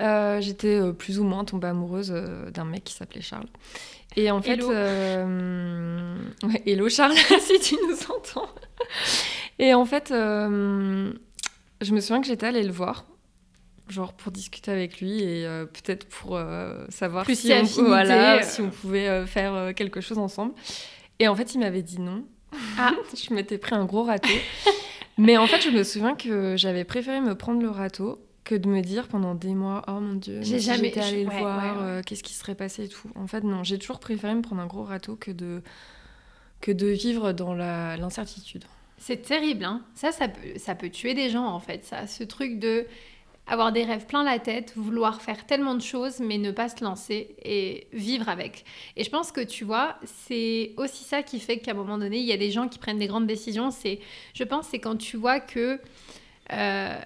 euh, j'étais euh, plus ou moins tombée amoureuse d'un mec qui s'appelait Charles. Et en fait, hello, euh... hello Charles, si tu nous entends. Et en fait, euh, je me souviens que j'étais allée le voir, genre pour discuter avec lui et euh, peut-être pour savoir si, on, voilà, si on pouvait faire quelque chose ensemble. Et en fait, il m'avait dit non. Ah. je m'étais pris un gros râteau. Mais en fait, je me souviens que j'avais préféré me prendre le râteau que de me dire pendant des mois oh mon dieu j'ai jamais été allée le voir euh, qu'est-ce qui serait passé et tout. En fait non j'ai toujours préféré me prendre un gros râteau que de que de vivre dans l'incertitude. C'est terrible hein. Ça ça peut ça peut tuer des gens en fait ça. Ce truc de avoir des rêves plein la tête, vouloir faire tellement de choses, mais ne pas se lancer et vivre avec. Et je pense que tu vois, c'est aussi ça qui fait qu'à un moment donné, il y a des gens qui prennent des grandes décisions. C'est, je pense, c'est quand tu vois que euh,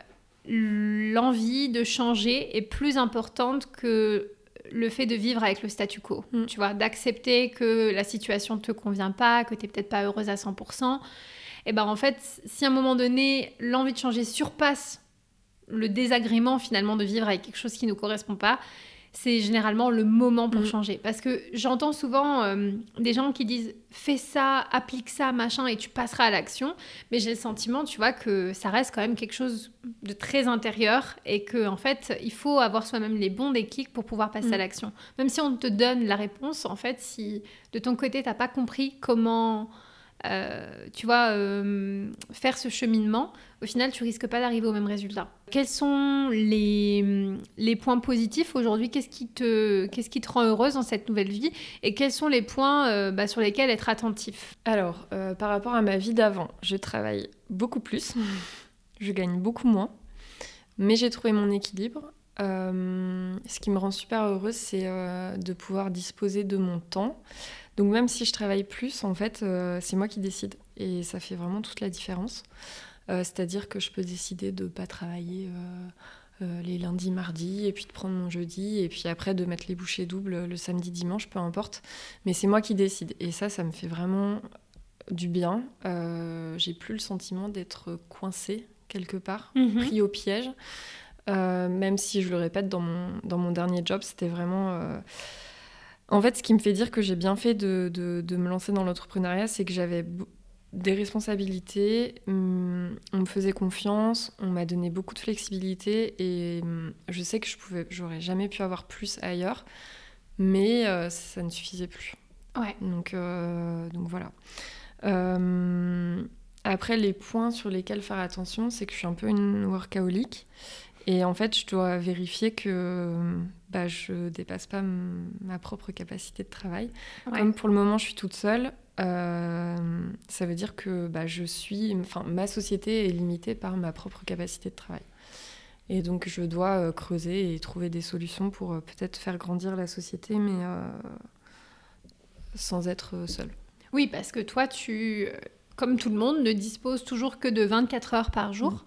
l'envie de changer est plus importante que le fait de vivre avec le statu quo, mm. tu vois, d'accepter que la situation ne te convient pas, que tu n'es peut-être pas heureuse à 100%. Et ben en fait, si à un moment donné, l'envie de changer surpasse le désagrément finalement de vivre avec quelque chose qui ne correspond pas, c'est généralement le moment pour mm. changer. Parce que j'entends souvent euh, des gens qui disent fais ça, applique ça, machin, et tu passeras à l'action. Mais j'ai le sentiment, tu vois, que ça reste quand même quelque chose de très intérieur et que en fait, il faut avoir soi-même les bons déclics pour pouvoir passer à mm. l'action. Même si on te donne la réponse, en fait, si de ton côté, tu n'as pas compris comment euh, tu vois, euh, faire ce cheminement, au final, tu risques pas d'arriver au même résultat. Quels sont les, les points positifs aujourd'hui? Qu'est-ce qui, te, qu'est-ce qui te rend heureuse dans cette nouvelle vie? Et quels sont les points euh, bah, sur lesquels être attentif? Alors, par rapport à ma vie d'avant, je travaille beaucoup plus, je gagne beaucoup moins, mais j'ai trouvé mon équilibre. ce qui me rend super heureuse, c'est de pouvoir disposer de mon temps, donc même si je travaille plus, en fait, euh, c'est moi qui décide. Et ça fait vraiment toute la différence. Euh, c'est-à-dire que je peux décider de ne pas travailler euh, les lundis, mardis, et puis de prendre mon jeudi, et puis après de mettre les bouchées doubles le samedi, dimanche, peu importe. Mais c'est moi qui décide. Et ça, ça me fait vraiment du bien. J'ai plus le sentiment d'être coincée quelque part, Mhm. pris au piège. Même si je le répète, dans mon, dans mon dernier job, c'était vraiment. En fait, ce qui me fait dire que j'ai bien fait de, de- de me lancer dans l'entrepreneuriat, c'est que j'avais des responsabilités, hum, on me faisait confiance, on m'a donné beaucoup de flexibilité et hum, je sais que je pouvais, j'aurais jamais pu avoir plus ailleurs, mais euh, ça ne suffisait plus. Ouais. Donc, euh, donc voilà. Euh, après, les points sur lesquels faire attention, c'est que je suis un peu une workaholic. Et en fait, je dois vérifier que bah, je dépasse pas ma propre capacité de travail. Ouais. Comme pour le moment, je suis toute seule, euh, ça veut dire que bah, je suis, enfin, ma société est limitée par ma propre capacité de travail. Et donc, je dois euh, creuser et trouver des solutions pour euh, peut-être faire grandir la société, mais euh, sans être euh, seule. Oui, parce que toi, tu, euh, comme tout le monde, ne disposes toujours que de 24 heures par jour.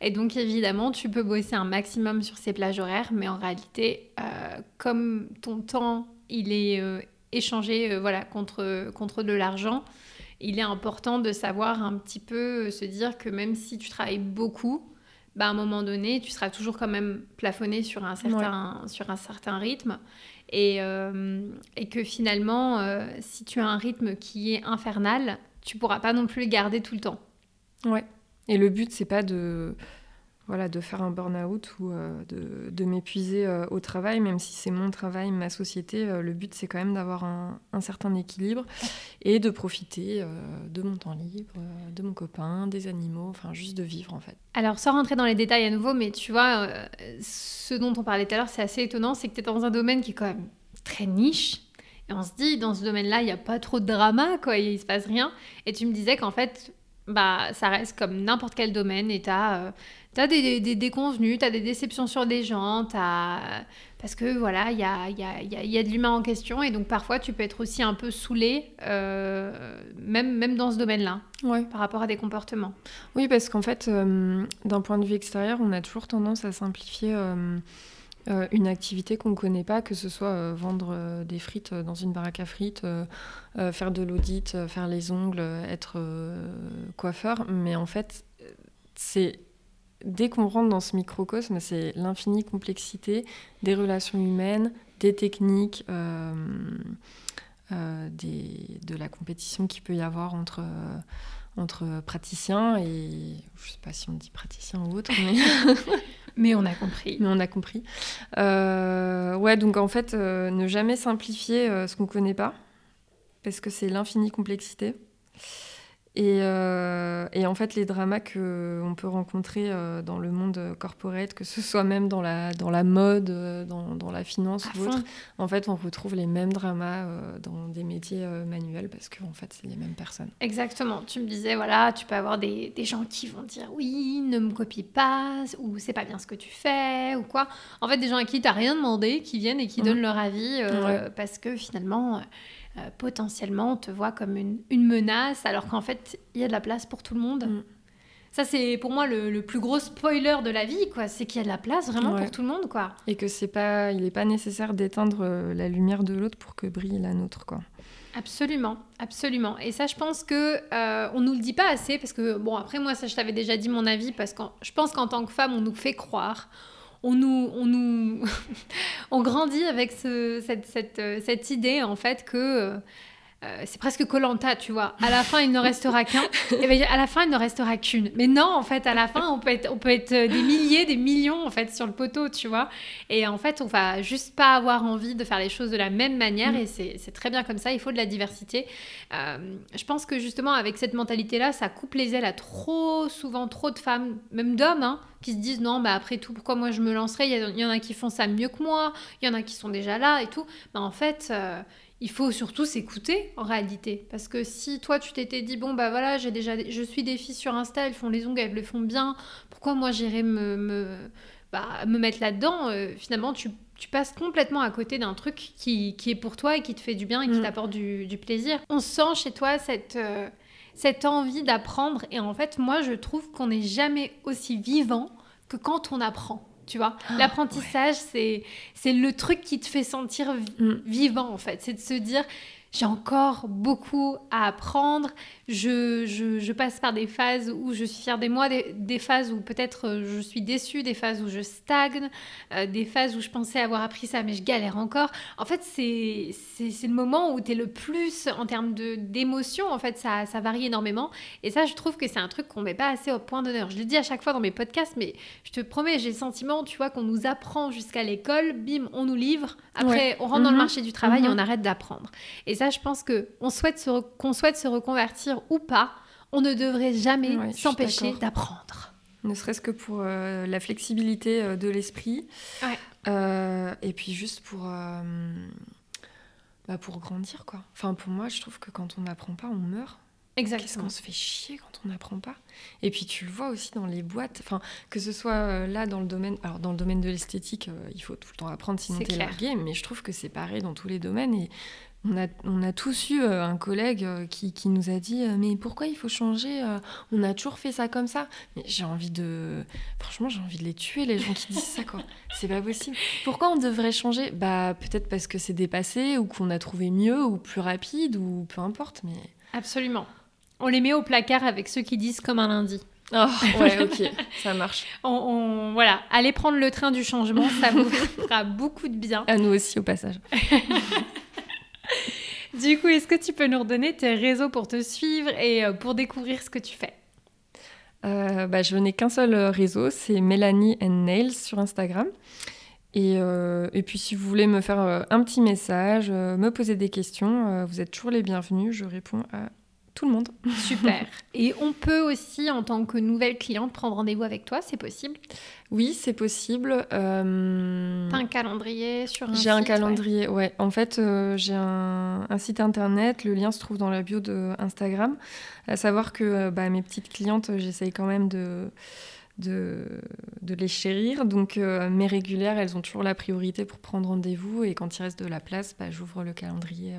Et donc, évidemment, tu peux bosser un maximum sur ces plages horaires, mais en réalité, euh, comme ton temps, il est euh, échangé euh, voilà, contre, contre de l'argent, il est important de savoir un petit peu se dire que même si tu travailles beaucoup, bah, à un moment donné, tu seras toujours quand même plafonné sur un certain, sur un certain rythme. Et, euh, et que finalement, euh, si tu as un rythme qui est infernal, tu pourras pas non plus le garder tout le temps. Ouais. Et le but, c'est pas de, voilà, de faire un burn-out ou euh, de, de m'épuiser euh, au travail, même si c'est mon travail, ma société. euh, le but, c'est quand même d'avoir un, un certain équilibre et de profiter de mon temps libre, de mon copain, des animaux, enfin juste de vivre en fait. Alors, sans rentrer dans les détails à nouveau, mais tu vois, ce dont on parlait tout à l'heure, c'est assez étonnant, c'est que tu es dans un domaine qui est quand même très niche. Et on se dit, dans ce domaine-là, il n'y a pas trop de drama, quoi, il se passe rien. Et tu me disais qu'en fait, bah, ça reste comme n'importe quel domaine et tu as, des, des, des déconvenus, tu as des déceptions sur des gens, t'as- parce que voilà, il y a, y, a, y a- y a de l'humain en question et donc parfois tu peux être aussi un peu saoulé, euh, même, même dans ce domaine-là, Ouais. par rapport à des comportements. Oui, parce qu'en fait, euh, d'un point de vue extérieur, on a toujours tendance à simplifier euh, une activité qu'on ne connaît pas, que ce soit euh, vendre euh, des frites dans une baraque à frites, faire de l'audit, faire les ongles, être coiffeur. Mais en fait, c'est dès qu'on rentre dans ce microcosme, c'est l'infinie complexité des relations humaines, des techniques. de la compétition qu'il peut y avoir entre, entre praticiens et je sais pas si on dit praticien ou autre, mais, Mais on a compris. mais on a compris. Euh, ouais, donc en fait, euh, ne jamais simplifier euh, ce qu'on connaît pas, parce que c'est l'infinie complexité. Et, euh, et en fait, les dramas qu'on peut rencontrer euh, dans le monde corporate, que ce soit même dans la, dans la mode, euh, dans, dans la finance À ou autre, en fait, on retrouve les mêmes dramas dans des métiers manuels parce qu'en fait, c'est les mêmes personnes. Exactement. Tu me disais, voilà, tu peux avoir des, des gens qui vont dire oui, ne me copie pas, ou c'est pas bien ce que tu fais, ou quoi. En fait, des gens à qui tu rien demandé, qui viennent et qui Mhm. donnent leur avis euh, Ouais. parce que finalement, euh, potentiellement, on te voit comme une, une menace, alors qu'en fait, il y a de la place pour tout le monde. Mhm. Ça, c'est pour moi le, le plus gros spoiler de la vie, quoi. C'est qu'il y a de la place vraiment Ouais. pour tout le monde, quoi. Et que c'est pas, il n'est pas nécessaire d'éteindre euh, la lumière de l'autre pour que brille la nôtre, quoi. Absolument, absolument. Et ça, je pense que euh, on nous le dit pas assez parce que bon, après moi, ça, je t'avais déjà dit mon avis parce que je pense qu'en tant que femme, on nous fait croire, on nous, on nous, on grandit avec ce, cette, cette, euh, cette idée en fait que euh, c'est presque Colanta, tu vois. À la fin, il ne restera qu'un. Et ben, à la fin, il ne restera qu'une. Mais non, en fait, à la fin, on peut être, on peut être euh, des milliers, des millions en fait sur le poteau, tu vois. Et en fait, on va juste pas avoir envie de faire les choses de la même manière. Mm. Et c'est très bien comme ça. Il faut de la diversité. Euh, je pense que justement, avec cette mentalité-là, ça coupe les ailes à trop souvent, trop de femmes, même d'hommes, hein, qui se disent non, bah après tout, pourquoi moi je me lancerai Il y, a- il y en a qui font ça mieux que moi. Il y en a qui sont déjà là et tout. Bah, en fait. euh, il faut surtout s'écouter en réalité. Parce que si toi tu t'étais dit bon bah voilà j'ai déjà je suis des filles sur Insta elles font les ongles elles le font bien pourquoi moi j'irais me me, bah, me mettre là dedans finalement tu, tu passes complètement à côté d'un truc qui, qui est pour toi et qui te fait du bien et qui Mm. t'apporte du, du plaisir. On sent chez toi cette euh, cette envie d'apprendre. Et en fait moi je trouve qu'on n'est jamais aussi vivant que quand on apprend tu vois. L'apprentissage c'est c'est le truc qui te fait sentir Mm. vivant en fait. C'est de se dire j'ai encore beaucoup à apprendre. Je, je, passe par des phases où je suis fière de moi, des, phases où peut-être euh, je suis déçue, des phases où je stagne, euh, des phases où je pensais avoir appris ça mais je galère encore. En fait, c'est le moment où tu es le plus en termes d'émotion. En fait, ça, ça varie énormément. Et ça, je trouve que c'est un truc qu'on met pas assez au point d'honneur. Je le dis à chaque fois dans mes podcasts, mais je te promets, j'ai le sentiment, tu vois, qu'on nous apprend jusqu'à l'école, bim, on nous livre. Après, on rentre dans le mhm. marché du travail et mhm. on arrête d'apprendre. Et ça, je pense que on souhaite qu'on souhaite se reconvertir ou pas, on ne devrait jamais s'empêcher d'apprendre. Ne serait-ce que pour euh, la flexibilité euh, de l'esprit. Euh, et puis juste pour, bah pour grandir, quoi. Enfin, pour moi, je trouve que quand on n'apprend pas, on meurt. Exactement. Qu'est-ce qu'on se fait chier quand on n'apprend pas? Et puis tu le vois aussi dans les boîtes, enfin que ce soit là dans le domaine, alors dans le domaine de l'esthétique, il faut tout le temps apprendre sinon t'es largué, mais je trouve que c'est pareil dans tous les domaines et on a, tous eu euh, un collègue euh, qui, nous a dit euh, Mais pourquoi il faut changer On a toujours fait ça comme ça. Mais j'ai envie de. Franchement, j'ai envie de les tuer, les gens qui disent ça, quoi. C'est pas possible. Pourquoi on devrait changer? Bah, peut-être parce que c'est dépassé, ou qu'on a trouvé mieux, ou plus rapide, ou peu importe, mais. Absolument. On les met au placard avec ceux qui disent comme un lundi. Oh, ouais, ok, ça marche. On, voilà, allez prendre le train du changement, ça vous fera beaucoup de bien. À nous aussi, au passage. Du coup, est-ce que tu peux nous redonner tes réseaux pour te suivre et euh, pour découvrir ce que tu fais? Euh, bah, Je n'ai qu'un seul euh, réseau, c'est Mélanie and Nails sur Instagram. Et, et, puis si vous voulez me faire un petit message, me poser des questions, vous êtes toujours les bienvenus. Je réponds à tout le monde. Super. Et on peut aussi, en tant que nouvelle cliente, prendre rendez-vous avec toi, c'est possible? Oui, c'est possible. Euh... T'as un calendrier sur un J'ai un calendrier, ouais. En fait, euh, j'ai un, site internet, le lien se trouve dans la bio de Instagram. À savoir que euh, bah, mes petites clientes, j'essaye quand même de... De, de, les chérir. Donc euh, mes régulières, elles ont toujours la priorité pour prendre rendez-vous et quand il reste de la place, bah, j'ouvre le calendrier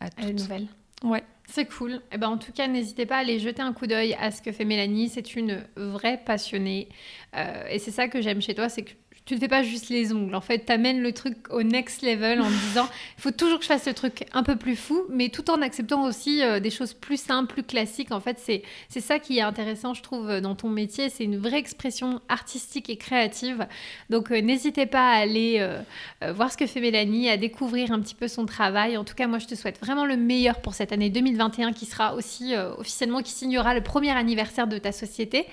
à toutes. À nouvelles. Ouais. C'est cool. Eh ben, en tout cas, n'hésitez pas à aller jeter un coup d'œil à ce que fait Mélanie. C'est une vraie passionnée. Euh, et c'est ça que j'aime chez toi, c'est tu ne fais pas juste les ongles. En fait, tu amènes le truc au next level en disant il faut toujours que je fasse le truc un peu plus fou, mais tout en acceptant aussi euh, des choses plus simples, plus classiques. En fait, c'est, ça qui est intéressant, je trouve, dans ton métier. C'est une vraie expression artistique et créative. Donc, euh, n'hésitez pas à aller euh, voir ce que fait Mélanie, à découvrir un petit peu son travail. En tout cas, moi, je te souhaite vraiment le meilleur pour cette année 2021 qui sera aussi officiellement, qui signera le premier anniversaire de ta société.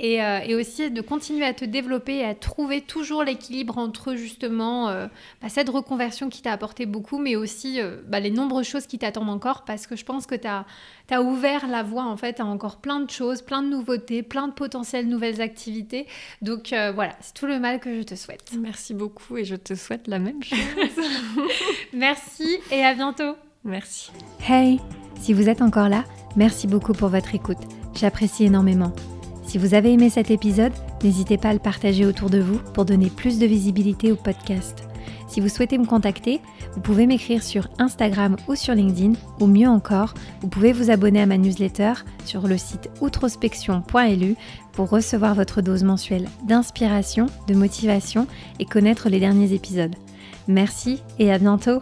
Et, et aussi de continuer à te développer et à trouver toujours l'équilibre entre justement euh, bah, cette reconversion qui t'a apporté beaucoup, mais aussi euh, bah, les nombreuses choses qui t'attendent encore, parce que je pense que tu as, as, ouvert la voie en fait à encore plein de choses, plein de nouveautés, plein de potentielles nouvelles activités. Donc euh, voilà, c'est tout le mal que je te souhaite. Merci beaucoup et je te souhaite la même chose. merci et à bientôt. Merci. Hey, si vous êtes encore là, merci beaucoup pour votre écoute. J'apprécie énormément. Si vous avez aimé cet épisode, n'hésitez pas à le partager autour de vous pour donner plus de visibilité au podcast. Si vous souhaitez me contacter, vous pouvez m'écrire sur Instagram ou sur LinkedIn, ou mieux encore, vous pouvez vous abonner à ma newsletter sur le site outrospection.lu pour recevoir votre dose mensuelle d'inspiration, de motivation et connaître les derniers épisodes. Merci et à bientôt